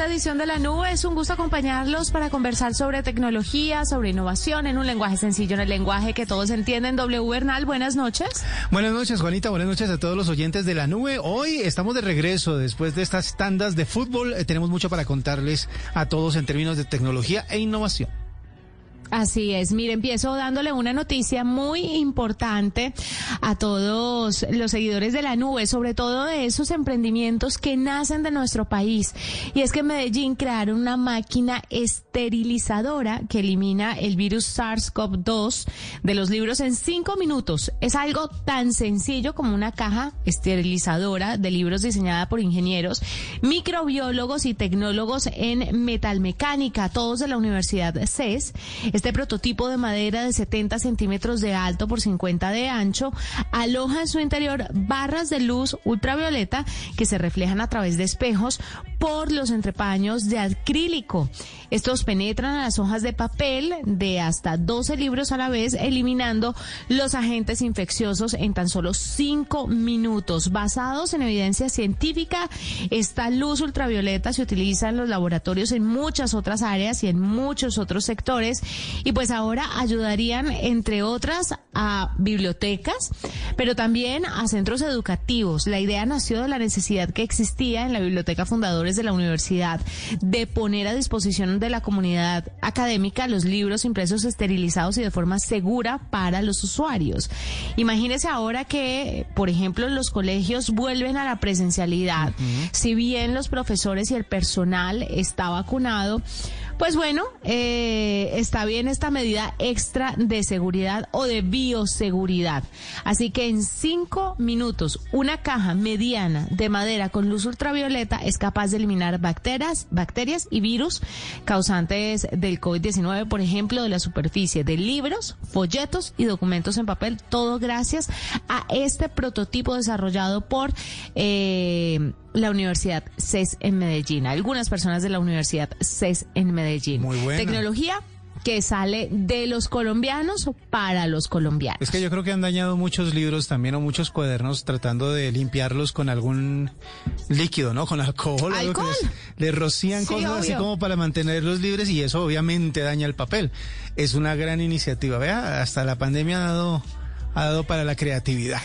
Esta edición de la nube. Es un gusto acompañarlos para conversar sobre tecnología, sobre innovación en un lenguaje sencillo, en el lenguaje que todos entienden. W Bernal, buenas noches. Buenas noches, Juanita. Buenas noches a todos los oyentes de la nube. Hoy estamos de regreso después de estas tandas de fútbol. Eh, tenemos mucho para contarles a todos en términos de tecnología e innovación. Así es. Mire, empiezo dándole una noticia muy importante a todos los seguidores de la nube, sobre todo de esos emprendimientos que nacen de nuestro país. Y es que en Medellín crearon una máquina esterilizadora que elimina el virus SARS-CoV-2 de los libros en cinco minutos. Es algo tan sencillo como una caja esterilizadora de libros diseñada por ingenieros, microbiólogos y tecnólogos en metalmecánica, todos de la Universidad CES. Este prototipo de madera de 70 centímetros de alto por 50 de ancho aloja en su interior barras de luz ultravioleta que se reflejan a través de espejos por los entrepaños de acrílico. Estos penetran a las hojas de papel de hasta 12 libros a la vez, eliminando los agentes infecciosos en tan solo 5 minutos. Basados en evidencia científica, esta luz ultravioleta se utiliza en los laboratorios en muchas otras áreas y en muchos otros sectores y pues ahora ayudarían, entre otras, a bibliotecas, pero también a centros educativos. La idea nació de la necesidad que existía en la Biblioteca Fundadores de la Universidad de poner a disposición de la comunidad académica los libros impresos esterilizados y de forma segura para los usuarios. Imagínese ahora que, por ejemplo, los colegios vuelven a la presencialidad. Si bien los profesores y el personal está vacunado, pues bueno, eh, está bien esta medida extra de seguridad o de bioseguridad. Así que en cinco minutos, una caja mediana de madera con luz ultravioleta es capaz de eliminar bacterias, bacterias y virus causantes del COVID-19, por ejemplo, de la superficie de libros, folletos y documentos en papel, todo gracias a este prototipo desarrollado por eh, la Universidad CES en Medellín. Algunas personas de la Universidad CES en Medellín. Muy buena. Tecnología que sale de los colombianos para los colombianos. Es que yo creo que han dañado muchos libros también o muchos cuadernos tratando de limpiarlos con algún líquido, ¿no? Con alcohol. ¿Alcohol? Les, rocían cosas así como para mantenerlos libres y eso obviamente daña el papel. Es una gran iniciativa. Vea, hasta la pandemia ha dado, ha dado para la creatividad.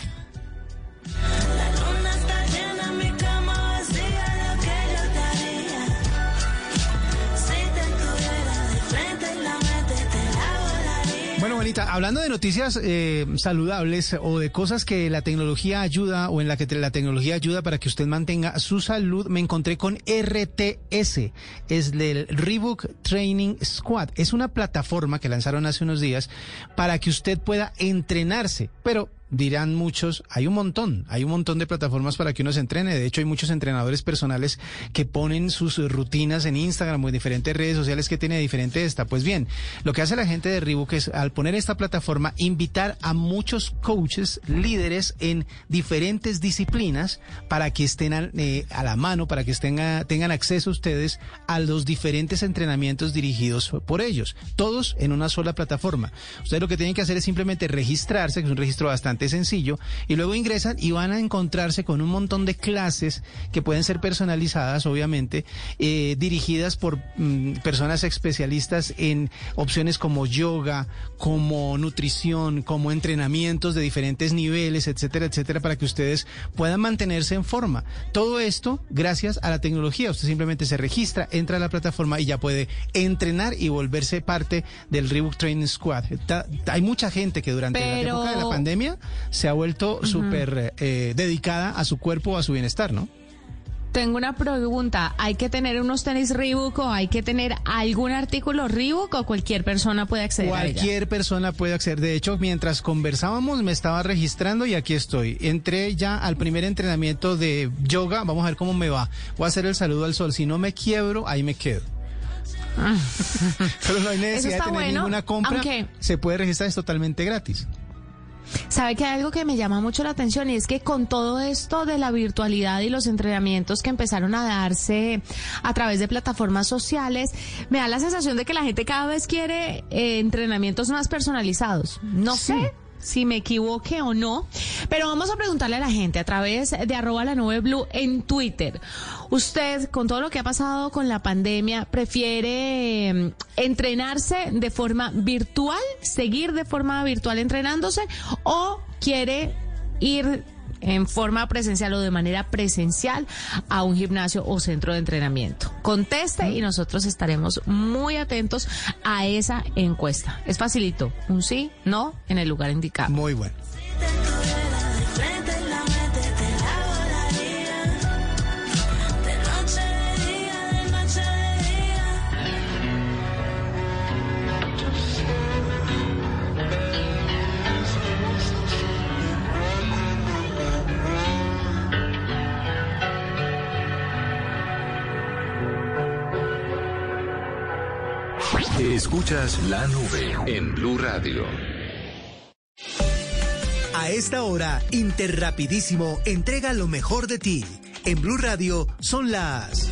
Hablando de noticias eh, saludables o de cosas que la tecnología ayuda o en la que la tecnología ayuda para que usted mantenga su salud, me encontré con RTS, es del Rebook Training Squad. Es una plataforma que lanzaron hace unos días para que usted pueda entrenarse, pero dirán muchos, hay un montón, hay un montón de plataformas para que uno se entrene. De hecho, hay muchos entrenadores personales que ponen sus rutinas en Instagram o en diferentes redes sociales que tiene diferente esta. Pues bien, lo que hace la gente de Reebok es, al poner esta plataforma, invitar a muchos coaches, líderes en diferentes disciplinas para que estén a, eh, a la mano, para que estén tengan acceso ustedes a los diferentes entrenamientos dirigidos por ellos. Todos en una sola plataforma. Ustedes lo que tienen que hacer es simplemente registrarse, que es un registro bastante sencillo, y luego ingresan y van a encontrarse con un montón de clases que pueden ser personalizadas, obviamente, eh, dirigidas por mm, personas especialistas en opciones como yoga, como nutrición, como entrenamientos de diferentes niveles, etcétera, etcétera, para que ustedes puedan mantenerse en forma. Todo esto gracias a la tecnología. Usted simplemente se registra, entra a la plataforma y ya puede entrenar y volverse parte del Reebok Training Squad. hay mucha gente que durante la época de la pandemia se ha vuelto súper eh, dedicada a su cuerpo, a su bienestar, ¿no? Tengo una pregunta. ¿Hay que tener unos tenis Reebok o hay que tener algún artículo Reebok o cualquier persona puede acceder Cualquier persona puede acceder. De hecho, mientras conversábamos me estaba registrando y aquí estoy. Entré ya al primer entrenamiento de yoga. Vamos a ver cómo me va. Voy a hacer el saludo al sol. Si no me quiebro, ahí me quedo. Pero no hay necesidad de tener ninguna compra. Se puede registrar, es totalmente gratis. Sabe que hay algo que me llama mucho la atención y es que con todo esto de la virtualidad y los entrenamientos que empezaron a darse a través de plataformas sociales, me da la sensación de que la gente cada vez quiere eh, entrenamientos más personalizados. No sé si me equivoque o no, pero vamos a preguntarle a la gente a través de arroba la nube blue en Twitter. Usted, con todo lo que ha pasado con la pandemia, prefiere em, entrenarse de forma virtual, seguir de forma virtual entrenándose o quiere ir en forma presencial o de manera presencial a un gimnasio o centro de entrenamiento. Conteste y nosotros estaremos muy atentos a esa encuesta. Es facilito, un sí, no, en el lugar indicado. Muy bueno. Escuchas la nube en Blue Radio. A esta hora, Interrapidísimo entrega lo mejor de ti. En Blue Radio son las...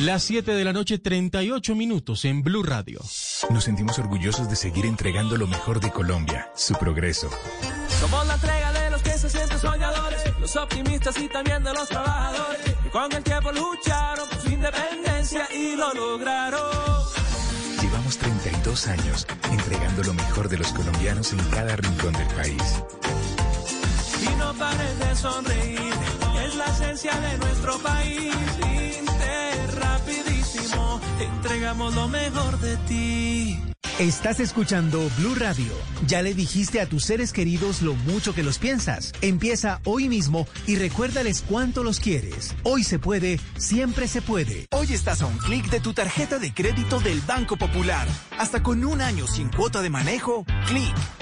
Las 7 de la noche, 38 minutos en Blue Radio. Nos sentimos orgullosos de seguir entregando lo mejor de Colombia, su progreso. Somos la entrega de los que se sienten soñadores, los optimistas y también de los trabajadores, con el tiempo lucharon por su independencia y lo lograron. Llevamos 32 años entregando lo mejor de los colombianos en cada rincón del país. Y no pares de sonreír, es la esencia de nuestro país. Inter rapidísimo, entregamos lo mejor de ti. Estás escuchando Blue Radio. Ya le dijiste a tus seres queridos lo mucho que los piensas. Empieza hoy mismo y recuérdales cuánto los quieres. Hoy se puede, siempre se puede. Hoy estás a un clic de tu tarjeta de crédito del Banco Popular. Hasta con un año sin cuota de manejo, clic.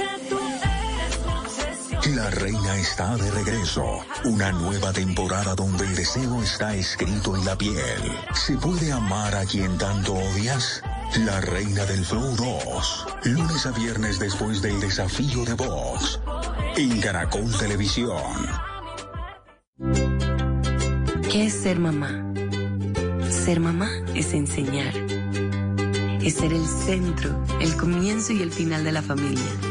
La reina está de regreso. Una nueva temporada donde el deseo está escrito en la piel. ¿Se puede amar a quien tanto odias? La Reina del Flow 2. Lunes a viernes después del desafío de Vox. En Caracol Televisión. ¿Qué es ser mamá? Ser mamá es enseñar. Es ser el centro, el comienzo y el final de la familia.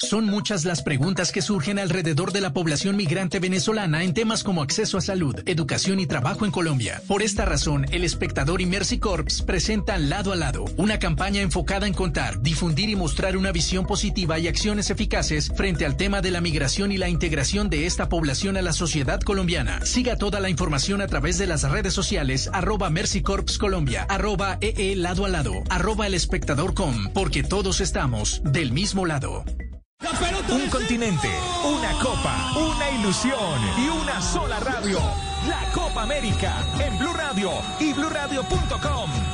Son muchas las preguntas que surgen alrededor de la población migrante venezolana en temas como acceso a salud, educación y trabajo en Colombia. Por esta razón, El Espectador y Mercy Corps presentan Lado a Lado, una campaña enfocada en contar, difundir y mostrar una visión positiva y acciones eficaces frente al tema de la migración y la integración de esta población a la sociedad colombiana. Siga toda la información a través de las redes sociales arroba Mercy Corps Colombia, arroba EE Lado a Lado, arroba El Espectador Com, porque todos estamos del mismo lado. Un continente, una copa, una ilusión y una sola radio. La Copa América en Blue Radio y BlueRadio.com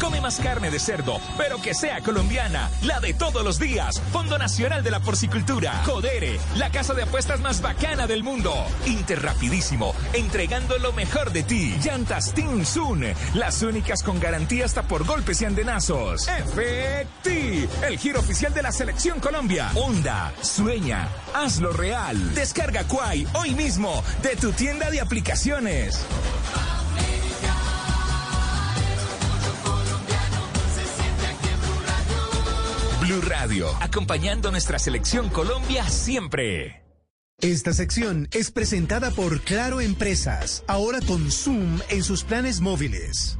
Come más carne de cerdo, pero que sea colombiana, la de todos los días. Fondo Nacional de la Porcicultura, Codere, la casa de apuestas más bacana del mundo. Interrapidísimo, entregando lo mejor de ti. Llantas Sun, las únicas con garantía hasta por golpes y andenazos. Efecti, el giro oficial de la Selección Colombia. Onda, sueña, hazlo real. Descarga Quai hoy mismo de tu tienda de aplicaciones. Radio, acompañando nuestra selección Colombia siempre. Esta sección es presentada por Claro Empresas, ahora con Zoom en sus planes móviles.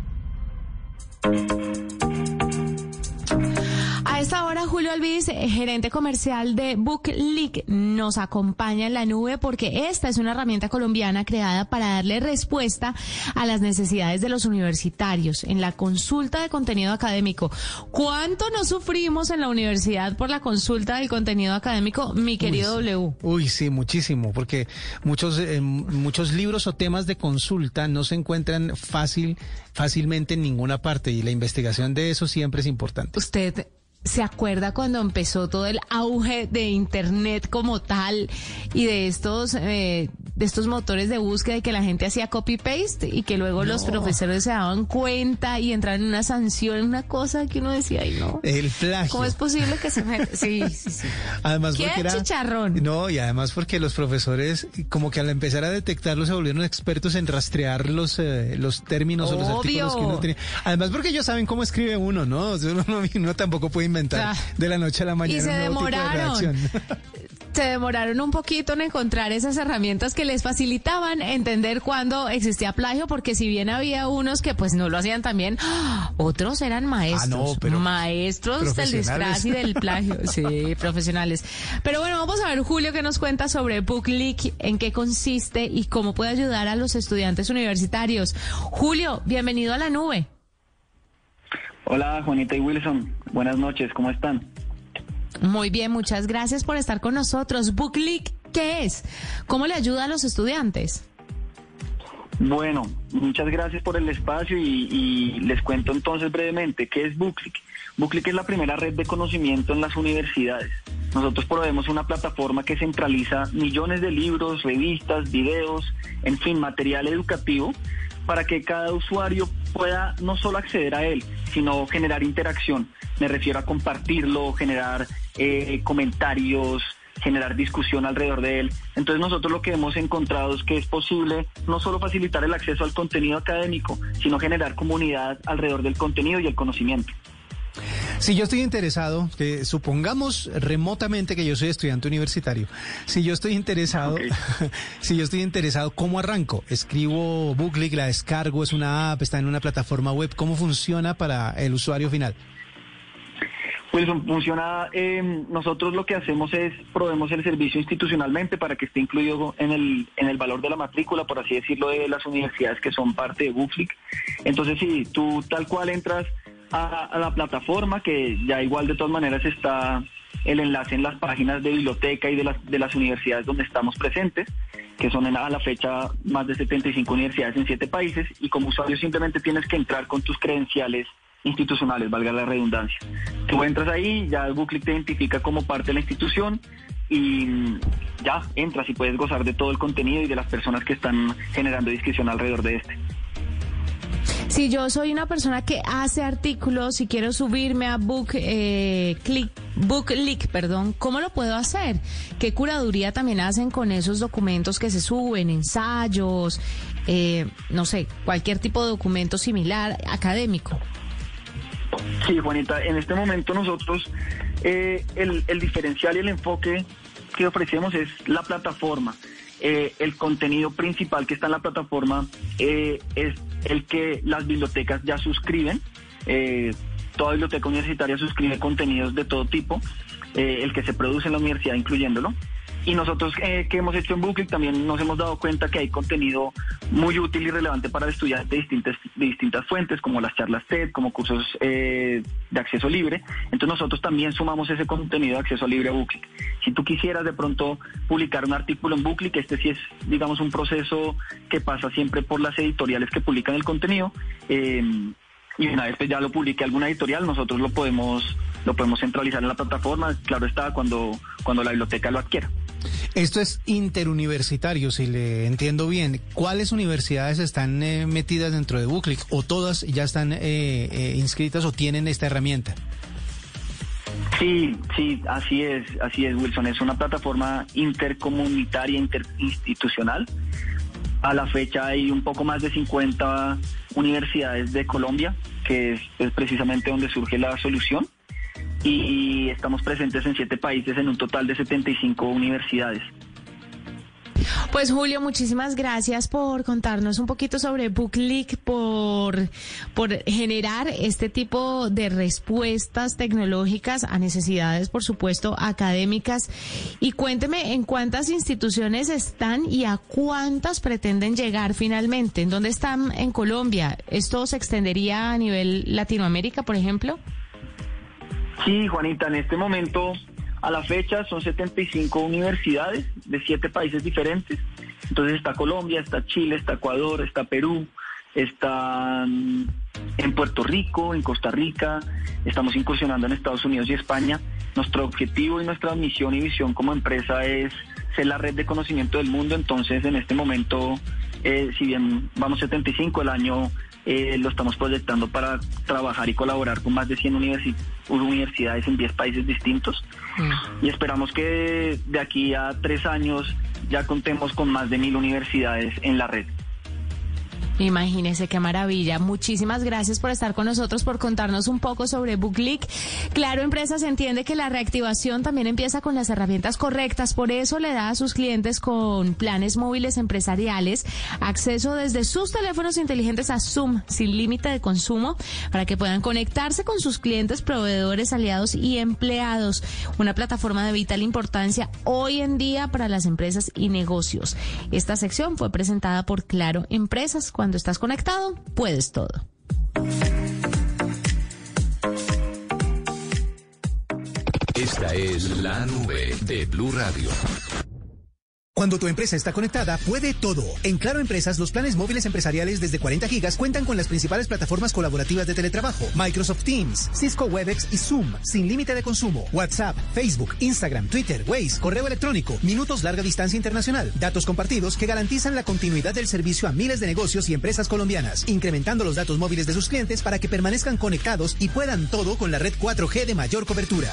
A esta hora, Julio Albiz, eh, gerente comercial de BookLeak, nos acompaña en la nube porque esta es una herramienta colombiana creada para darle respuesta a las necesidades de los universitarios en la consulta de contenido académico. ¿Cuánto nos sufrimos en la universidad por la consulta del contenido académico, mi querido Uy. W? Uy, sí, muchísimo, porque muchos eh, muchos libros o temas de consulta no se encuentran fácil fácilmente en ninguna parte y la investigación de eso siempre es importante. Usted se acuerda cuando empezó todo el auge de internet como tal y de estos eh, de estos motores de búsqueda y que la gente hacía copy paste y que luego los profesores se daban cuenta y entraban en una sanción, una cosa que uno decía, ay no. El plagio. ¿Cómo es posible que se me... Sí, sí, sí. Además ¿Qué porque era chicharrón? No, y además porque los profesores como que al empezar a detectarlo se volvieron expertos en rastrear los eh, los términos o los artículos que uno tenía. Además porque ellos saben cómo escribe uno, ¿no? O sea, uno, no- uno tampoco puede inventar de la noche a la mañana se un nuevo tipo de demoraron. Se demoraron un poquito en encontrar esas herramientas que les facilitaban entender cuándo existía plagio, porque si bien había unos que pues no lo hacían tan bien, ¡ah! otros eran maestros, Ah, no, pero maestros del profesionales. disfraz y del plagio, sí, profesionales. Pero bueno, vamos a ver Julio que nos cuenta sobre BookLeak, en qué consiste y cómo puede ayudar a los estudiantes universitarios. Julio, bienvenido a la nube. Hola Juanita y Wilson, buenas noches, ¿cómo están? Muy bien, muchas gracias por estar con nosotros. BookLeak, ¿qué es? ¿Cómo le ayuda a los estudiantes? Bueno, muchas gracias por el espacio y, les cuento entonces brevemente qué es Booklick. Booklick es la primera red de conocimiento en las universidades. Nosotros proveemos una plataforma que centraliza millones de libros, revistas, videos, en fin, material educativo para que cada usuario pueda no solo acceder a él, sino generar interacción. Me refiero a compartirlo, generar eh, comentarios, generar discusión alrededor de él. Entonces nosotros lo que hemos encontrado es que es posible no solo facilitar el acceso al contenido académico, sino generar comunidad alrededor del contenido y el conocimiento. Si yo estoy interesado, que supongamos remotamente que yo soy estudiante universitario, si yo estoy interesado, si yo estoy interesado, ¿cómo arranco? Escribo Booklick, la descargo, es una app, está en una plataforma web, ¿cómo funciona para el usuario final? Wilson, funciona, eh, nosotros lo que hacemos es proveemos el servicio institucionalmente para que esté incluido en el, en el valor de la matrícula, por así decirlo, de las universidades que son parte de Bookflick. Entonces, si tú tal cual entras a, la plataforma, que ya igual de todas maneras está el enlace en las páginas de biblioteca y de las, de las universidades donde estamos presentes, que son en, a la fecha más de 75 universidades en siete países, y como usuario simplemente tienes que entrar con tus credenciales institucionales, valga la redundancia. Tú entras ahí, ya Booklick te identifica como parte de la institución y ya entras y puedes gozar de todo el contenido y de las personas que están generando discusión alrededor de este. Si yo soy una persona que hace artículos y quiero subirme a Book eh, Click, perdón, ¿cómo lo puedo hacer? ¿Qué curaduría también hacen con esos documentos que se suben, ensayos, eh, no sé, cualquier tipo de documento similar académico? Sí, Juanita, en este momento nosotros eh, el, diferencial y el enfoque que ofrecemos es la plataforma. Eh, el contenido principal que está en la plataforma eh, es el que las bibliotecas ya suscriben. Toda biblioteca universitaria suscribe contenidos de todo tipo, el que se produce en la universidad incluyéndolo. Y nosotros eh, que hemos hecho en Booklet también nos hemos dado cuenta que hay contenido muy útil y relevante para estudiantes de distintas, distintas fuentes, como las charlas TED, como cursos eh, de acceso libre. Entonces nosotros también sumamos ese contenido de acceso libre a Booklet. Si tú quisieras de pronto publicar un artículo en Booklet, que este sí es, digamos, un proceso que pasa siempre por las editoriales que publican el contenido, eh, y una vez pues ya lo publique alguna editorial, nosotros lo podemos lo podemos centralizar en la plataforma, claro está, cuando, cuando la biblioteca lo adquiera. Esto es interuniversitario, si le entiendo bien. ¿Cuáles universidades están eh, metidas dentro de Buclic o todas ya están eh, eh, inscritas o tienen esta herramienta? Sí, sí, así es, así es, Wilson. Es una plataforma intercomunitaria, interinstitucional. A la fecha hay un poco más de 50 universidades de Colombia, que es precisamente donde surge la solución y estamos presentes en siete países en un total de 75 universidades. Pues Julio, muchísimas gracias por contarnos un poquito sobre BookLeak, por, por generar este tipo de respuestas tecnológicas a necesidades, por supuesto, académicas. Y cuénteme en cuántas instituciones están y a cuántas pretenden llegar finalmente. ¿En dónde están en Colombia? ¿Esto se extendería a nivel Latinoamérica, por ejemplo? Sí, Juanita, en este momento, a la fecha, son 75 universidades de siete países diferentes. Entonces está Colombia, está Chile, está Ecuador, está Perú, está en Puerto Rico, en Costa Rica, estamos incursionando en Estados Unidos y España. Nuestro objetivo y nuestra misión y visión como empresa es ser la red de conocimiento del mundo, entonces en este momento, eh, si bien vamos 75, el año eh, lo estamos proyectando para trabajar y colaborar con más de 100 universidades en 10 países distintos. Mm. Y esperamos que de aquí a tres años ya contemos con más de mil universidades en la red. Imagínese qué maravilla. Muchísimas gracias por estar con nosotros, por contarnos un poco sobre BookLeak. Claro, Empresas entiende que la reactivación también empieza con las herramientas correctas. Por eso le da a sus clientes con planes móviles empresariales acceso desde sus teléfonos inteligentes a Zoom sin límite de consumo para que puedan conectarse con sus clientes, proveedores, aliados y empleados. Una plataforma de vital importancia hoy en día para las empresas y negocios. Esta sección fue presentada por Claro Empresas. Estás conectado, puedes todo. Esta es la nube de Blue Radio. Cuando tu empresa está conectada, puede todo. En Claro Empresas, los planes móviles empresariales desde 40 gigas cuentan con las principales plataformas colaborativas de teletrabajo, Microsoft Teams, Cisco Webex y Zoom, sin límite de consumo, WhatsApp, Facebook, Instagram, Twitter, Waze, correo electrónico, minutos larga distancia internacional, datos compartidos que garantizan la continuidad del servicio a miles de negocios y empresas colombianas, incrementando los datos móviles de sus clientes para que permanezcan conectados y puedan todo con la red 4G de mayor cobertura.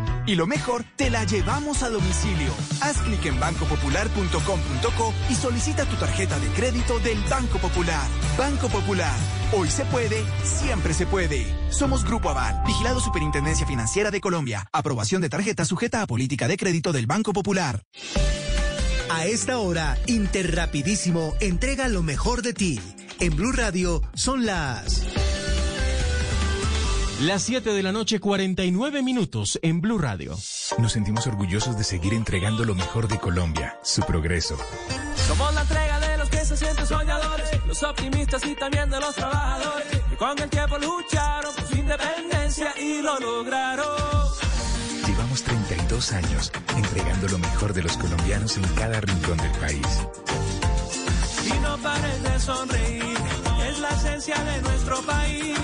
Y lo mejor, te la llevamos a domicilio. Haz clic en bancopopular.com.co y solicita tu tarjeta de crédito del Banco Popular. Banco Popular. Hoy se puede, siempre se puede. Somos Grupo Aval, vigilado Superintendencia Financiera de Colombia. Aprobación de tarjeta sujeta a política de crédito del Banco Popular. A esta hora, Interrapidísimo entrega lo mejor de ti. En Blue Radio son las... Las 7 de la noche, 49 minutos en Blue Radio. Nos sentimos orgullosos de seguir entregando lo mejor de Colombia, su progreso. Somos la entrega de los que se sienten soñadores, los optimistas y también de los trabajadores, que con el tiempo lucharon por su independencia y lo lograron. Llevamos 32 años entregando lo mejor de los colombianos en cada rincón del país. Y no sonreír. Es la esencia de nuestro país.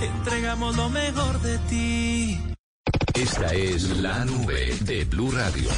Entregamos lo mejor de ti. Esta es la nube de Blue Radio.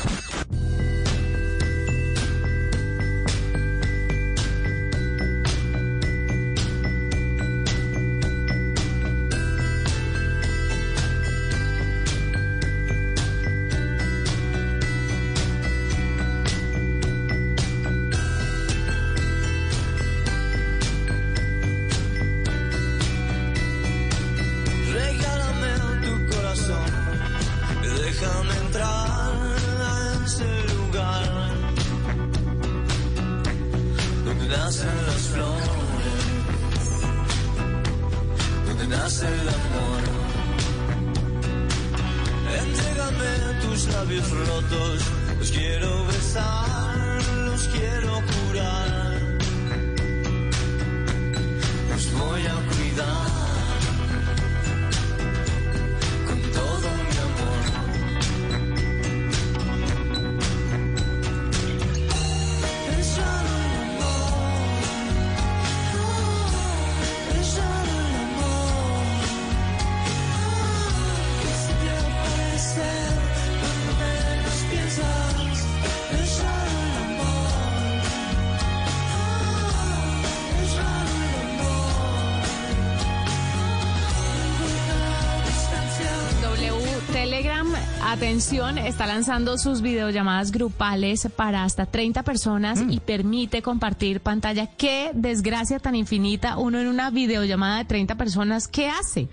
Telegram, atención, está lanzando sus videollamadas grupales para hasta 30 personas y permite compartir pantalla. Qué desgracia tan infinita uno en una videollamada de 30 personas. ¿Qué hace?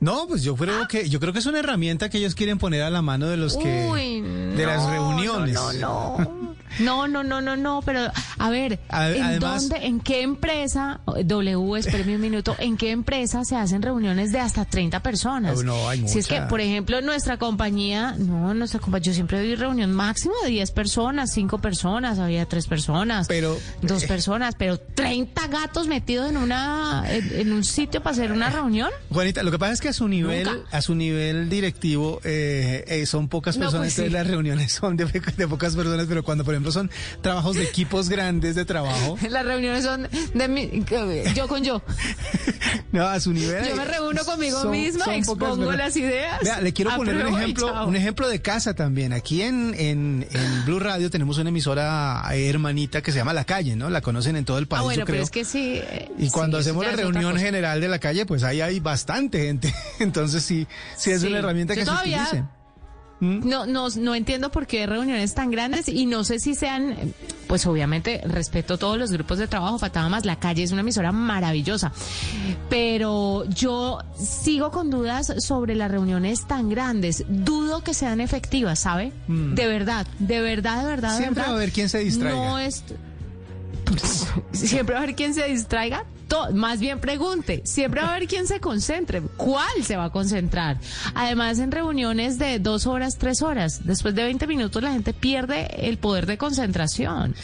No, pues yo creo que yo creo que es una herramienta que ellos quieren poner a la mano de los que Uy, de las reuniones. No, no, no. No, no, no, no, no, pero a ver, A- ¿en además- dónde, en qué empresa, W, espérame un minuto, en qué empresa se hacen reuniones de hasta 30 personas? No, hay Si es que, por ejemplo, nuestra compañía, no, nuestra compañía, yo siempre doy reunión máximo de 10 personas, 5 personas, había 3 personas, Pero- dos personas, pero 30 gatos metidos en una, en, en un sitio para hacer una reunión. Juanita, lo que pasa es que a su nivel, Nunca. a su nivel directivo eh, eh, son pocas No, personas, pues sí. las reuniones son de, de pocas personas, pero cuando por ejemplo son trabajos de equipos grandes de trabajo, Las reuniones son de mi, yo con yo. no, a su nivel. Yo me reúno conmigo son- misma, son expongo las ideas. Vea, le quiero poner un ejemplo, un ejemplo de casa también. Aquí en, en, en Blue Radio tenemos una emisora eh, hermanita que se llama La Calle, ¿no? La conocen en todo el país, Ah, bueno, yo pero es que sí. eh, Y cuando sí, eso hacemos la reunión general de la calle, pues ahí hay bastante gente. Entonces sí, sí es Sí. una herramienta Yo que se todavía- utilice. No, no, no entiendo por qué hay reuniones tan grandes y no sé si sean, pues obviamente respeto todos los grupos de trabajo, faltaba más, la calle es una emisora maravillosa, pero yo sigo con dudas sobre las reuniones tan grandes, dudo que sean efectivas, ¿sabe? De verdad, de verdad, de verdad. de Mm. Siempre verdad. va a haber quien se distraiga. No es... Siempre va a haber quien se distraiga. To- más bien pregunte, siempre va a haber quien se concentre. ¿Cuál se va a concentrar? Además, en reuniones de dos horas, tres horas, después de 20 minutos la gente pierde el poder de concentración.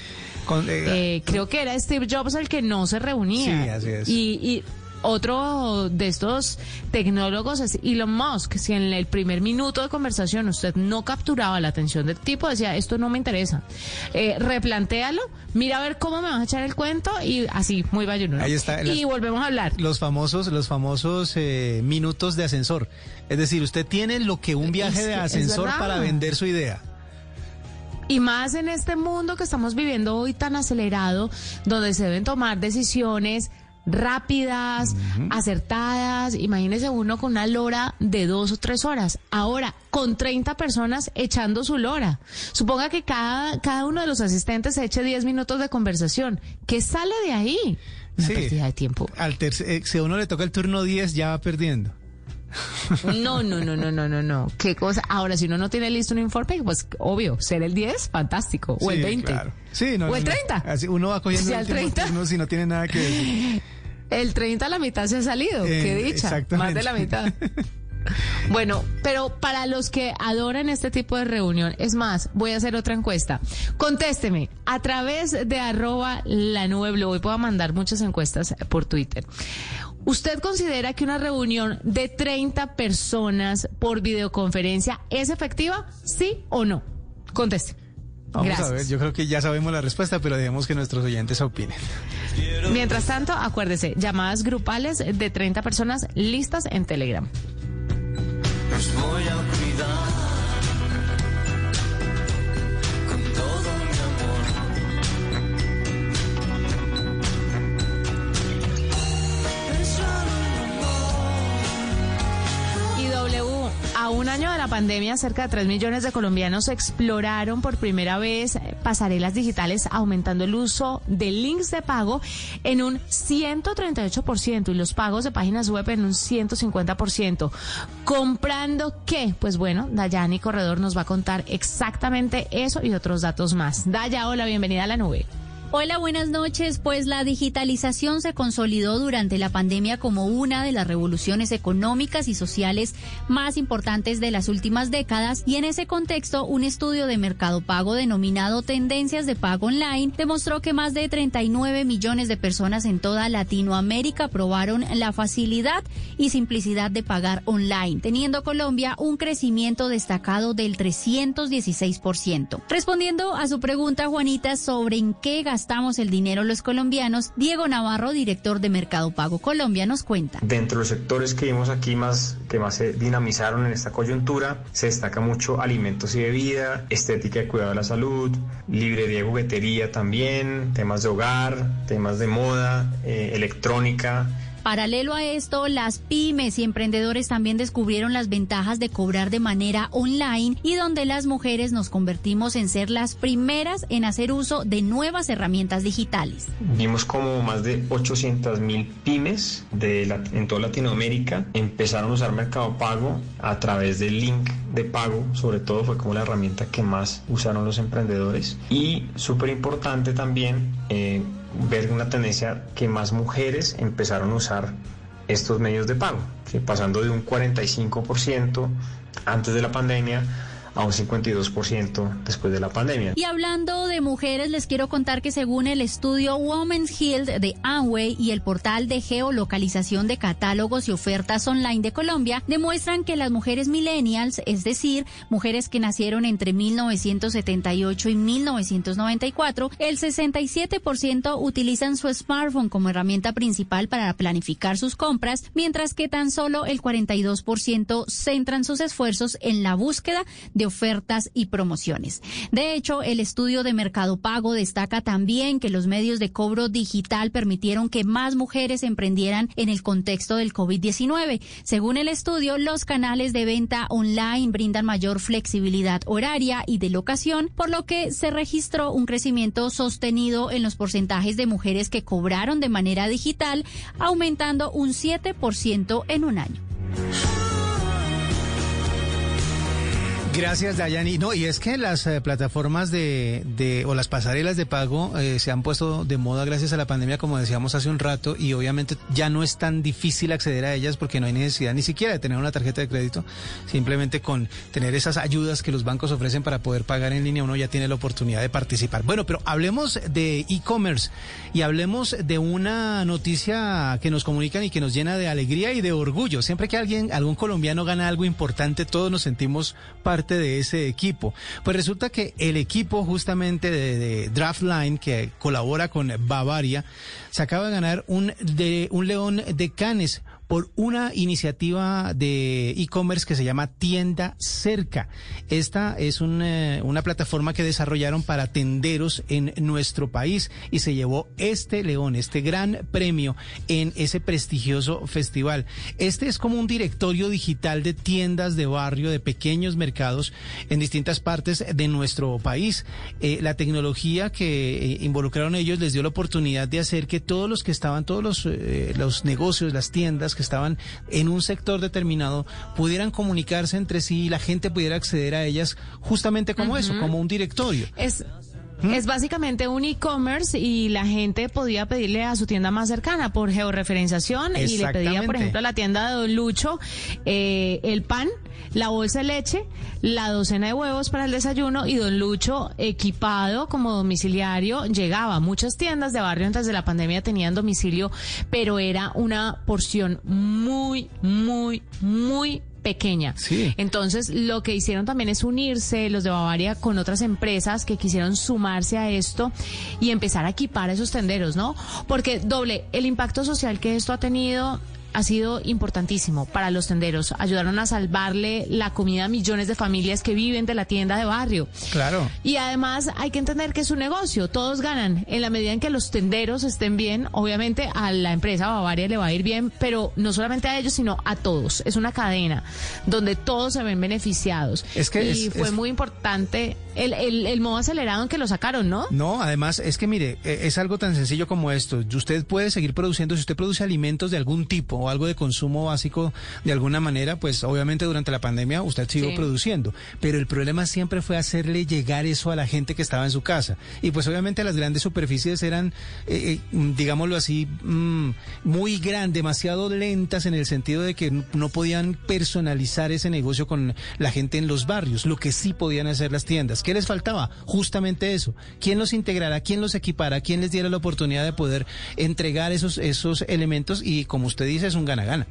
Con- eh, Eh, creo que era Steve Jobs el que no se reunía. Sí, así es. Y, y otro de estos tecnólogos es Elon Musk. Si en el primer minuto de conversación usted no capturaba la atención del tipo, decía, esto no me interesa. Eh, replantéalo, mira a ver cómo me vas a echar el cuento y así, muy bayuno. Ahí está, Y volvemos a hablar. los famosos, los famosos eh, minutos de ascensor. Es decir, usted tiene lo que un viaje Es de ascensor para vender su idea. Y más en este mundo que estamos viviendo hoy tan acelerado, donde se deben tomar decisiones rápidas, acertadas. Imagínese uno con una lora de dos o tres horas. Ahora, con 30 personas echando su lora. Suponga que cada, cada uno de los asistentes eche 10 minutos de conversación. ¿Qué sale de ahí? Una Sí. pérdida de tiempo. Al tercer- eh, si a uno le toca el turno 10, ya va perdiendo. No, no, no, no, no, no, no. ¿Qué cosa? Ahora, si uno no tiene listo un informe, pues obvio, ser el 10, fantástico. O el Sí, 20. claro. Sí, no, o el no, no. 30. Así uno va cogiendo Si el al último 30. turno si no tiene nada que decir. El 30 a la mitad se ha salido. Eh, Qué dicha. exactamente. Más de la mitad. Bueno, pero para los que adoran este tipo de reunión, es más, voy a hacer otra encuesta. Contésteme a través de arroba la nube blue. Hoy puedo mandar muchas encuestas por Twitter. ¿Usted considera que una reunión de 30 personas por videoconferencia es efectiva? ¿Sí o no? Conteste. Vamos Gracias. a ver, yo creo que ya sabemos la respuesta, pero dejemos que nuestros oyentes opinen. Mientras tanto, acuérdese, llamadas grupales de 30 personas listas en Telegram. Los voy a cuidar a un año de la pandemia, cerca de 3 millones de colombianos exploraron por primera vez eh, pasarelas digitales, aumentando el uso de links de pago en un 138% y los pagos de páginas web en un 150%. ¿Comprando qué? Pues bueno, Dayani Corredor nos va a contar exactamente eso y otros datos más. Daya, hola, bienvenida a la nube. Hola, buenas noches. Pues la digitalización se consolidó durante la pandemia como una de las revoluciones económicas y sociales más importantes de las últimas décadas y en ese contexto un estudio de Mercado Pago denominado Tendencias de Pago Online demostró que más de 39 millones de personas en toda Latinoamérica probaron la facilidad y simplicidad de pagar online, teniendo Colombia un crecimiento destacado del 316%. Respondiendo a su pregunta, Juanita, sobre en qué el dinero los colombianos, Diego Navarro, director de Mercado Pago Colombia, nos cuenta. Dentro de los sectores que vimos aquí más que más se dinamizaron en esta coyuntura, se destaca mucho alimentos y bebida, estética y cuidado de la salud, librería y juguetería también, temas de hogar, temas de moda, eh, electrónica. Paralelo a esto, las pymes y emprendedores también descubrieron las ventajas de cobrar de manera online y donde las mujeres nos convertimos en ser las primeras en hacer uso de nuevas herramientas digitales. Vimos como más de 800 mil pymes de la- en toda Latinoamérica empezaron a usar Mercado Pago a través del link de pago, sobre todo fue como la herramienta que más usaron los emprendedores. Y súper importante también eh, ver una tendencia que más mujeres empezaron a usar estos medios de pago, pasando de un 45% antes de la pandemia a un 52% después de la pandemia. Y hablando de mujeres, les quiero contar que según el estudio Women's Health de Amway y el portal de geolocalización de catálogos y ofertas online de Colombia, demuestran que las mujeres millennials, es decir, mujeres que nacieron entre 1978 y 1994, el 67% utilizan su smartphone como herramienta principal para planificar sus compras, mientras que tan solo el 42% centran sus esfuerzos en la búsqueda de ofertas y promociones. De hecho, el estudio de Mercado Pago destaca también que los medios de cobro digital permitieron que más mujeres emprendieran en el contexto del COVID-19. Según el estudio, los canales de venta online brindan mayor flexibilidad horaria y de locación, por lo que se registró un crecimiento sostenido en los porcentajes de mujeres que cobraron de manera digital, aumentando un 7% en un año. Gracias, Dayani. No, y es que las eh, plataformas de, de, o las pasarelas de pago eh, se han puesto de moda gracias a la pandemia, como decíamos hace un rato, y obviamente ya no es tan difícil acceder a ellas porque no hay necesidad ni siquiera de tener una tarjeta de crédito. Simplemente con tener esas ayudas que los bancos ofrecen para poder pagar en línea, uno ya tiene la oportunidad de participar. Bueno, pero hablemos de e-commerce y hablemos de una noticia que nos comunican y que nos llena de alegría y de orgullo. Siempre que alguien, algún colombiano gana algo importante, todos nos sentimos de ese equipo. Pues resulta que el equipo justamente de, de Draftline, que colabora con Bavaria, se acaba de ganar un, de, un león de canes por una iniciativa de e-commerce que se llama Tienda Cerca. Esta es eh, una plataforma que desarrollaron para tenderos en nuestro país y se llevó este león, este gran premio en ese prestigioso festival. Este es como un directorio digital de tiendas de barrio, de pequeños mercados en distintas partes de nuestro país. Eh, la tecnología que eh, involucraron ellos les dio la oportunidad de hacer que todos los que estaban, todos los, los negocios, las tiendas que estaban en un sector determinado pudieran comunicarse entre sí y la gente pudiera acceder a ellas justamente como eso, como un directorio. Es, es básicamente un e-commerce y la gente podía pedirle a su tienda más cercana por georreferenciación y le pedía, por ejemplo, a la tienda de Don Lucho eh, el pan, la bolsa de leche, la docena de huevos para el desayuno y Don Lucho equipado como domiciliario llegaba. Muchas tiendas de barrio antes de la pandemia tenían domicilio, pero era una porción muy, muy, muy pequeña. Sí. Entonces, lo que hicieron también es unirse los de Bavaria con otras empresas que quisieron sumarse a esto y empezar a equipar a esos tenderos, ¿no? Porque doble, el impacto social que esto ha tenido ha sido importantísimo para los tenderos. Ayudaron a salvarle la comida a millones de familias que viven de la tienda de barrio. Claro. Y además hay que entender que es un negocio, todos ganan. En la medida en que los tenderos estén bien, obviamente a la empresa Bavaria le va a ir bien, pero no solamente a ellos, sino a todos. Es una cadena donde todos se ven beneficiados. Es que y es- fue es- muy importante el, el, el modo acelerado en que lo sacaron, ¿no? No, además es que mire, eh, es algo tan sencillo como esto. Usted puede seguir produciendo, si usted produce alimentos de algún tipo o algo de consumo básico de alguna manera, pues obviamente durante la pandemia usted siguió Sí. produciendo. Pero el problema siempre fue hacerle llegar eso a la gente que estaba en su casa. Y pues obviamente las grandes superficies eran, eh, eh, mm, digámoslo así, mm, muy grandes, demasiado lentas en el sentido de que no podían personalizar ese negocio con la gente en los barrios, lo que sí podían hacer las tiendas. ¿Qué les faltaba? Justamente eso. ¿Quién los integrara? ¿Quién los equipara? ¿Quién les diera la oportunidad de poder entregar esos, esos elementos? Y como usted dice, es un gana-gana.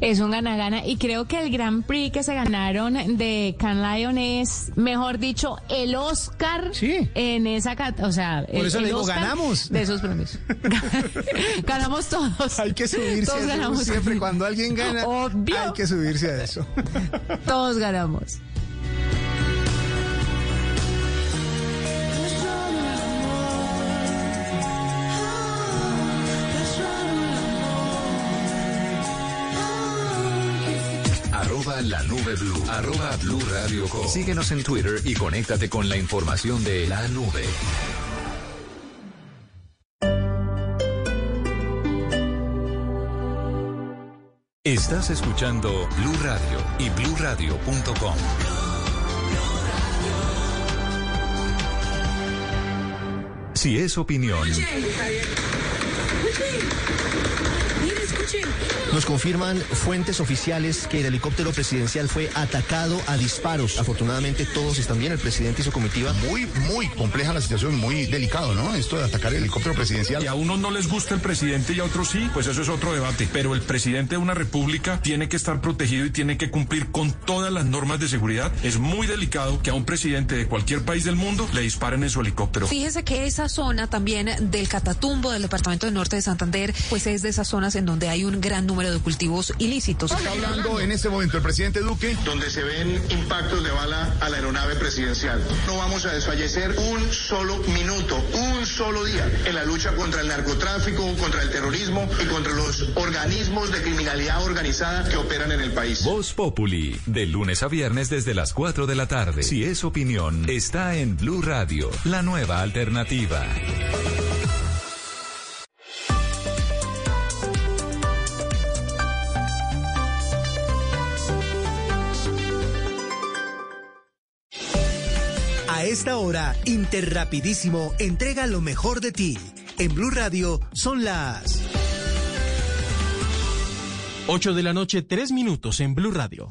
Es un gana-gana y creo que el Grand Prix que se ganaron de Can Lion es, mejor dicho, el Oscar en esa o sea, Por el- eso le el digo, Oscar ganamos. de esos premios. ganamos todos. Hay que subirse Todos a eso ganamos. siempre. Cuando alguien gana, Obvio. hay que subirse a eso. Todos ganamos. La nube blue. Arroba blue radio. Síguenos en Twitter y conéctate con la información de la nube. Estás escuchando Blue Radio y bluradio.com. Si es opinión, Nos confirman fuentes oficiales que el helicóptero presidencial fue atacado a disparos. Afortunadamente todos están bien, el presidente y su comitiva. Muy, muy compleja la situación, muy delicado, ¿no? Esto de atacar el helicóptero presidencial. Y a unos no les gusta el presidente y a otros sí, pues eso es otro debate. Pero el presidente de una república tiene que estar protegido y tiene que cumplir con todas las normas de seguridad. Es muy delicado que a un presidente de cualquier país del mundo le disparen en su helicóptero. Fíjese que esa zona también del Catatumbo, del departamento del norte de Santander, pues es de esas zonas en donde hay un gran número de cultivos ilícitos. Está hablando en este momento el presidente Duque. donde se ven impactos de bala a la aeronave presidencial. No vamos a desfallecer un solo minuto, un solo día en la lucha contra el narcotráfico, contra el terrorismo y contra los organismos de criminalidad organizada que operan en el país. Voz Populi, de lunes a viernes desde las 4 de la tarde. Si es opinión, está en Blue Radio, la nueva alternativa. Esta hora, Interrapidísimo entrega lo mejor de ti. En Blue Radio son las 8 de la noche, 3 minutos en Blue Radio.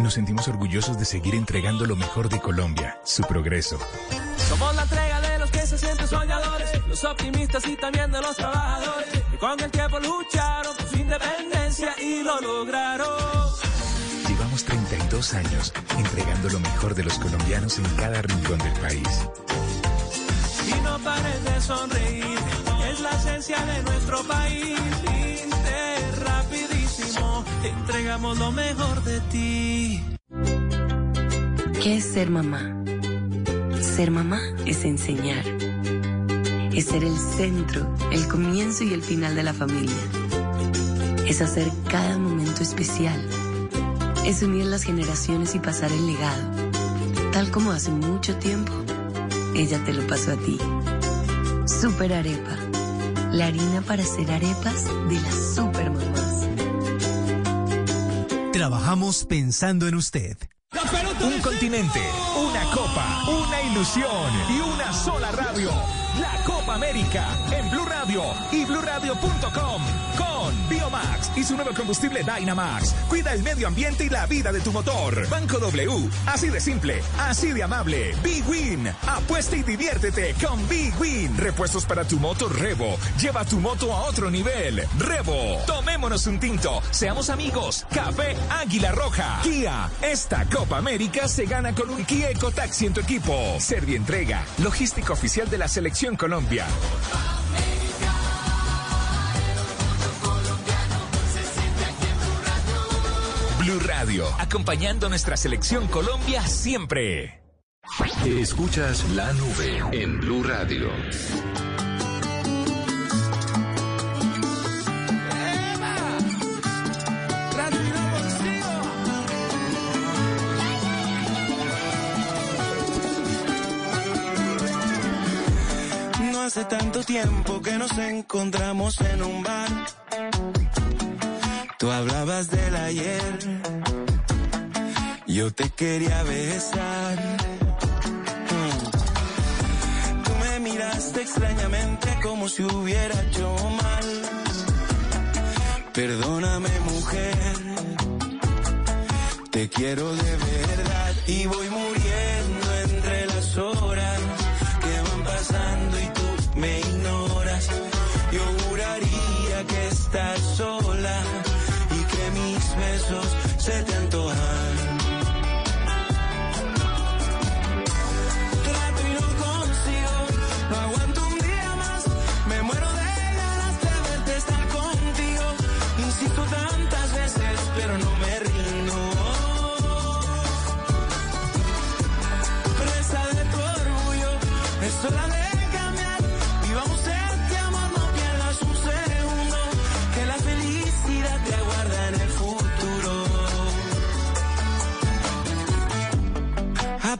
Nos sentimos orgullosos de seguir entregando lo mejor de Colombia, su progreso. Somos la entrega de los que se sienten soñadores, los optimistas y también de los trabajadores, que con el tiempo lucharon por su independencia y lo lograron. Llevamos 32 años entregando lo mejor de los colombianos en cada rincón del país. Y no pares de sonreír, es la esencia de nuestro país. Inter, rapidísimo, entregamos lo mejor de ti. ¿Qué es ser mamá? Ser mamá es enseñar. Es ser el centro, el comienzo y el final de la familia. Es hacer cada momento especial. Es unir las generaciones y pasar el legado. Tal como hace mucho tiempo, ella te lo pasó a ti. Super Arepa. La harina para hacer arepas de las super mamás. Trabajamos pensando en usted. Un continente, una copa, una ilusión y una sola radio. La Copa América en Blue Radio y bluradio.com con Biomax y su nuevo combustible Dynamax. Cuida el medio ambiente y la vida de tu motor. Banco W. Así de simple, así de amable. Big Win. Apuesta y diviértete con Big Win. Repuestos para tu moto Revo. Lleva tu moto a otro nivel. Revo. Tomémonos un tinto. Seamos amigos. Café Águila Roja. Kia. Esta Copa América se gana con un Kia Ecotaxi en tu equipo. Servientrega. Logística oficial de la Selección Colombia. Blue Radio, acompañando nuestra selección Colombia siempre. Escuchas la nube en Blue Radio. No hace tanto tiempo que nos encontramos en un bar. Tú hablabas del ayer, yo te quería besar. Mm. Tú me miraste extrañamente como si hubiera hecho mal. Perdóname mujer, te quiero de verdad y voy muriendo entre las horas que van pasando y tú me ignoras. Yo juraría que estás sola besos se te antojan.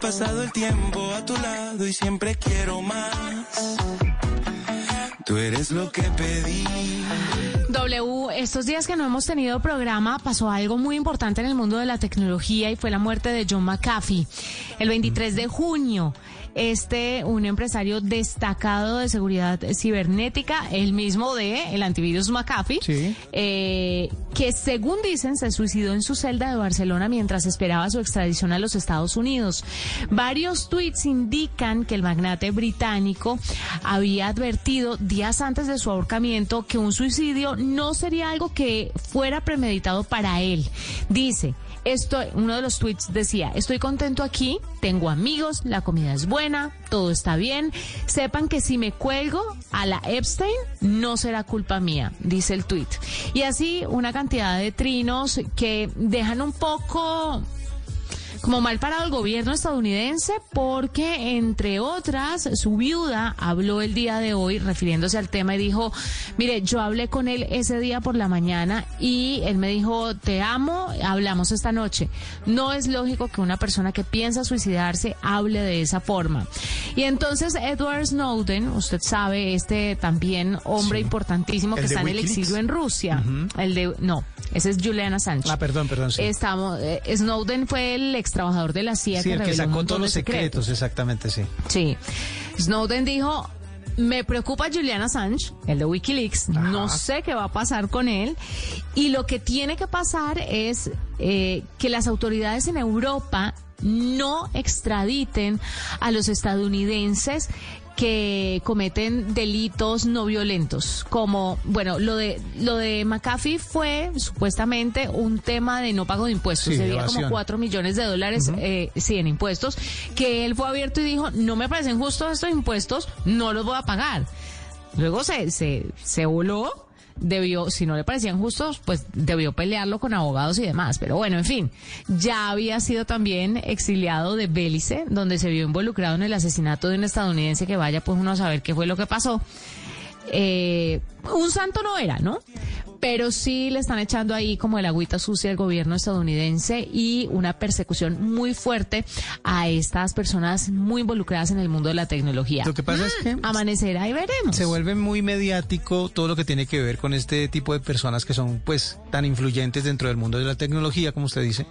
Pasado el tiempo a tu lado y siempre quiero más. Tú eres lo que pedí. W, estos días que no hemos tenido programa, pasó algo muy importante en el mundo de la tecnología y fue la muerte de John McAfee. El 23 de junio, este, un empresario destacado de seguridad cibernética, el mismo de el antivirus McAfee, eh, que según dicen se suicidó en su celda de Barcelona mientras esperaba su extradición a los Estados Unidos. Varios tweets indican que el magnate británico había advertido días antes de su ahorcamiento que un suicidio no sería algo que fuera premeditado para él. Dice, esto, uno de los tweets decía, estoy contento aquí, tengo amigos, la comida es buena, todo está bien. Sepan que si me cuelgo a la Epstein, no será culpa mía, dice el tweet. Y así una cantidad de trinos que dejan un poco como mal parado el gobierno estadounidense porque, entre otras, su viuda habló el día de hoy refiriéndose al tema y dijo, mire, yo hablé con él ese día por la mañana y él me dijo, te amo, hablamos esta noche. No es lógico que una persona que piensa suicidarse hable de esa forma. Y entonces Edward Snowden, usted sabe, este también hombre importantísimo que ¿El de está en el exilio en Rusia. El de, no, ese es Julian Assange. Ah, perdón, perdón. Sí, Estamos, eh, Snowden fue el ex trabajador de la CIA Sí, que el que sacó todos los secretos, exactamente, sí. Sí. Snowden dijo, me preocupa Julian Assange, el de Wikileaks, no sé qué va a pasar con él. Y lo que tiene que pasar es eh, que las autoridades en Europa no extraditen a los estadounidenses que cometen delitos no violentos, como, bueno, lo de lo de McAfee fue supuestamente un tema de no pago de impuestos, Sí, debía como 4 millones de dólares, eh, sí, en impuestos, que él fue abierto y dijo, no me parecen justos estos impuestos, no los voy a pagar. Luego se, se, se voló, debió, si no le parecían justos, pues debió pelearlo con abogados y demás. Pero bueno, en fin, ya había sido también exiliado de Bélice, donde se vio involucrado en el asesinato de un estadounidense que vaya pues uno a saber qué fue lo que pasó. Eh, un santo no era, ¿no? Pero sí le están echando ahí como el agüita sucia al gobierno estadounidense y una persecución muy fuerte a estas personas muy involucradas en el mundo de la tecnología. Lo que pasa es que Amanecerá y veremos. se vuelve muy mediático todo lo que tiene que ver con este tipo de personas que son pues tan influyentes dentro del mundo de la tecnología, como usted dice,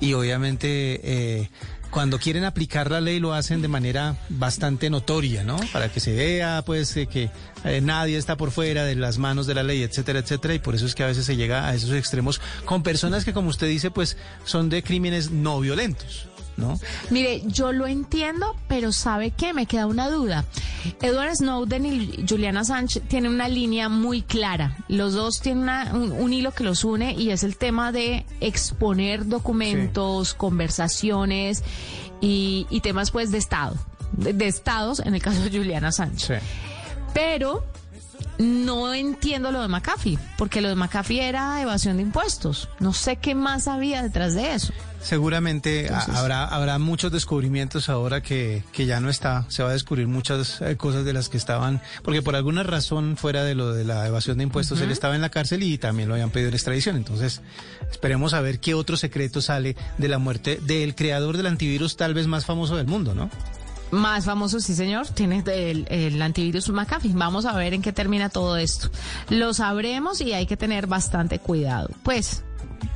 y obviamente eh, cuando quieren aplicar la ley lo hacen de manera bastante notoria, ¿no? Para que se vea, pues, que eh, nadie está por fuera de las manos de la ley, etcétera, etcétera. Y por eso es que a veces se llega a esos extremos con personas que, como usted dice, pues, son de crímenes no violentos. ¿No? Mire, yo lo entiendo, pero ¿sabe qué? Me queda una duda. Edward Snowden y Juliana Sánchez tienen una línea muy clara. Los dos tienen una- un, un hilo que los une y es el tema de exponer documentos, conversaciones y, y temas pues de Estado, de, de estados, en el caso de Juliana Sánchez. Pero no entiendo lo de McAfee, porque lo de McAfee era evasión de impuestos. No sé qué más había detrás de eso. Seguramente Entonces- habrá habrá muchos descubrimientos ahora que, que ya no está. Se va a descubrir muchas eh, cosas de las que estaban, porque por alguna razón fuera de lo de la evasión de impuestos él estaba en la cárcel y también lo habían pedido en extradición. Entonces esperemos a ver qué otro secreto sale de la muerte del creador del antivirus tal vez más famoso del mundo, ¿no? Más famoso, sí señor, tiene el, el antivirus McAfee. Vamos a ver en qué termina todo esto. Lo sabremos y hay que tener bastante cuidado. Pues,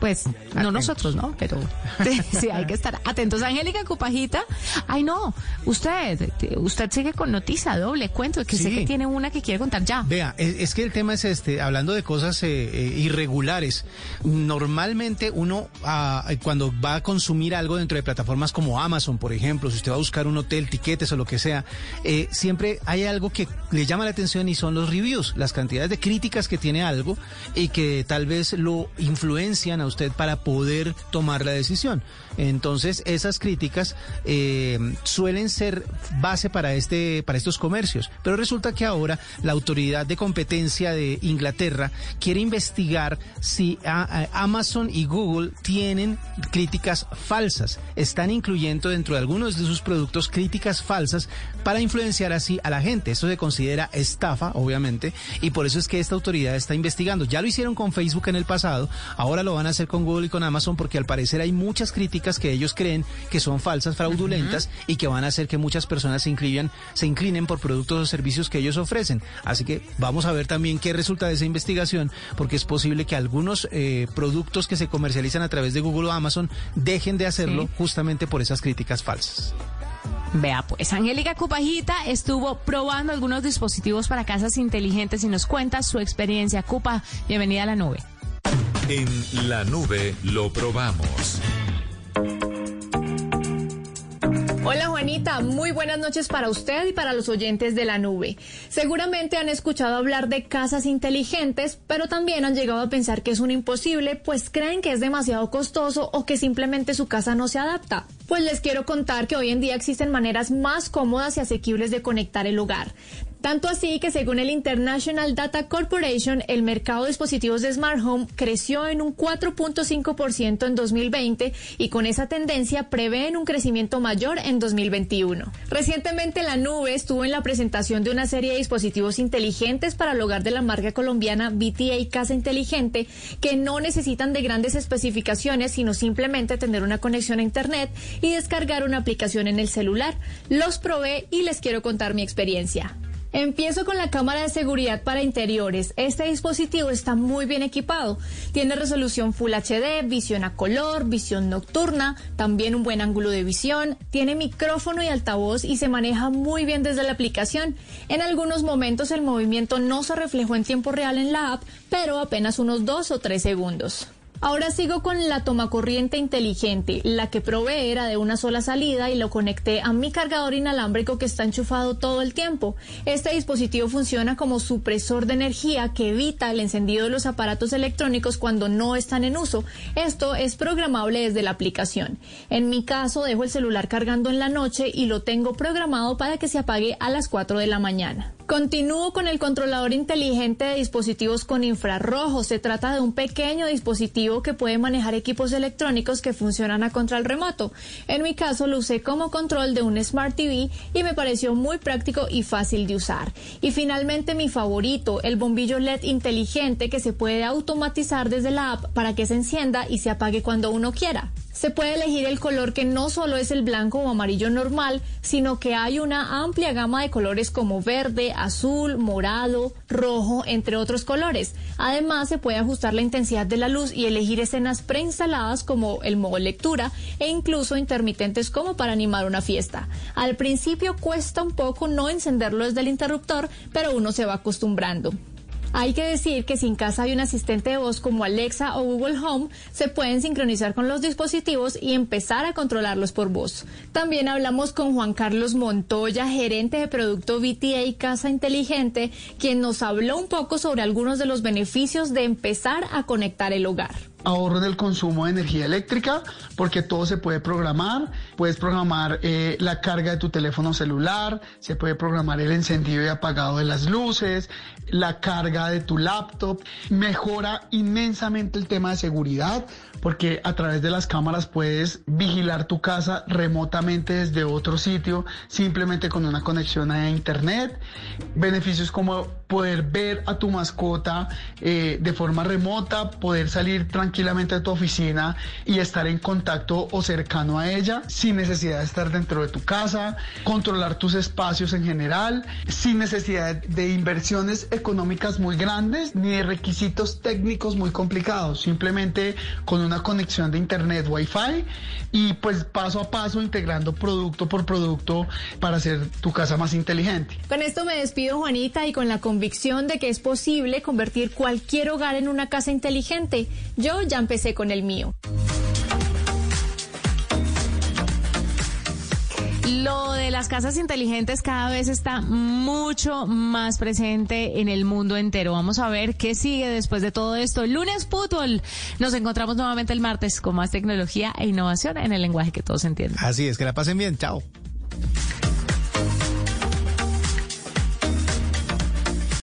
pues, no nosotros, ¿no? Pero sí, sí, hay que estar atentos. Angélica Cupajita, ay no, usted, usted sigue con noticia doble, cuento, que sé que tiene una que quiere contar ya. Vea, es, es que el tema es este, hablando de cosas eh, eh, irregulares, normalmente uno ah, cuando va a consumir algo dentro de plataformas como Amazon, por ejemplo, si usted va a buscar un hotel, tiquetes o lo que sea, eh, siempre hay algo que le llama la atención y son los reviews, las cantidades de críticas que tiene algo y que tal vez lo influencian a usted para poder tomar la decisión. Entonces, esas críticas eh, suelen ser base para este para estos comercios, pero resulta que ahora la autoridad de competencia de Inglaterra quiere investigar si a- a Amazon y Google tienen críticas falsas, están incluyendo dentro de algunos de sus productos críticas falsas para influenciar así a la gente. Esto se considera estafa, obviamente, y por eso es que esta autoridad está investigando. Ya lo hicieron con Facebook en el pasado, ahora lo van a hacer con Google y con Amazon porque al parecer hay muchas críticas que ellos creen que son falsas, fraudulentas y que van a hacer que muchas personas se inclinen, se inclinen por productos o servicios que ellos ofrecen. Así que vamos a ver también qué resulta de esa investigación porque es posible que algunos eh, productos que se comercializan a través de Google o Amazon dejen de hacerlo Sí. justamente por esas críticas falsas. Vea, pues Angélica Cupajita estuvo probando algunos dispositivos para casas inteligentes y nos cuenta su experiencia. Cupa, bienvenida a la nube. En la nube lo probamos. Hola Juanita, muy buenas noches para usted y para los oyentes de la nube. Seguramente han escuchado hablar de casas inteligentes, pero también han llegado a pensar que es un imposible, pues creen que es demasiado costoso o que simplemente su casa no se adapta. Pues les quiero contar que hoy en día existen maneras más cómodas y asequibles de conectar el hogar. Tanto así que según el International Data Corporation, el mercado de dispositivos de Smart Home creció en un 4.5% en 2020 y con esa tendencia prevén un crecimiento mayor en 2021. Recientemente la nube estuvo en la presentación de una serie de dispositivos inteligentes para el hogar de la marca colombiana BTA Casa Inteligente que no necesitan de grandes especificaciones sino simplemente tener una conexión a internet y descargar una aplicación en el celular. Los probé y les quiero contar mi experiencia. Empiezo con la cámara de seguridad para interiores. Este dispositivo está muy bien equipado. Tiene resolución Full HD, visión a color, visión nocturna, también un buen ángulo de visión, tiene micrófono y altavoz y se maneja muy bien desde la aplicación. En algunos momentos el movimiento no se reflejó en tiempo real en la app, pero apenas unos dos o tres segundos. Ahora sigo con la tomacorriente inteligente. La que probé era de una sola salida y lo conecté a mi cargador inalámbrico que está enchufado todo el tiempo. Este dispositivo funciona como supresor de energía que evita el encendido de los aparatos electrónicos cuando no están en uso. Esto es programable desde la aplicación. En mi caso dejo el celular cargando en la noche y lo tengo programado para que se apague a las 4 de la mañana. Continúo con el controlador inteligente de dispositivos con infrarrojo. Se trata de un pequeño dispositivo que puede manejar equipos electrónicos que funcionan a control remoto. En mi caso lo usé como control de un Smart TV y me pareció muy práctico y fácil de usar. Y finalmente mi favorito, el bombillo LED inteligente que se puede automatizar desde la app para que se encienda y se apague cuando uno quiera. Se puede elegir el color que no solo es el blanco o amarillo normal, sino que hay una amplia gama de colores como verde, azul, morado, rojo, entre otros colores. Además, se puede ajustar la intensidad de la luz y elegir escenas preinstaladas como el modo lectura e incluso intermitentes como para animar una fiesta. Al principio cuesta un poco no encenderlo desde el interruptor, pero uno se va acostumbrando. Hay que decir que si en casa hay un asistente de voz como Alexa o Google Home, se pueden sincronizar con los dispositivos y empezar a controlarlos por voz. También hablamos con Juan Carlos Montoya, gerente de producto VTA Casa Inteligente, quien nos habló un poco sobre algunos de los beneficios de empezar a conectar el hogar ahorro en el consumo de energía eléctrica, porque todo se puede programar. Puedes programar eh, la carga de tu teléfono celular, se puede programar el encendido y apagado de las luces, la carga de tu laptop. Mejora inmensamente el tema de seguridad, porque a través de las cámaras puedes vigilar tu casa remotamente desde otro sitio, simplemente con una conexión a internet. Beneficios como poder ver a tu mascota eh, de forma remota, poder salir tranquilamente de tu oficina y estar en contacto o cercano a ella sin necesidad de estar dentro de tu casa, controlar tus espacios en general, sin necesidad de inversiones económicas muy grandes ni de requisitos técnicos muy complicados, simplemente con una conexión de internet Wi-Fi y pues paso a paso integrando producto por producto para hacer tu casa más inteligente. Con esto me despido Juanita y con la convicción de que es posible convertir cualquier hogar en una casa inteligente. Yo ya empecé con el mío. Lo de las casas inteligentes cada vez está mucho más presente en el mundo entero. Vamos a ver qué sigue después de todo esto. Lunes Fútbol. Nos encontramos nuevamente el martes con más tecnología e innovación en el lenguaje que todos entienden. Así es, que la pasen bien. Chao.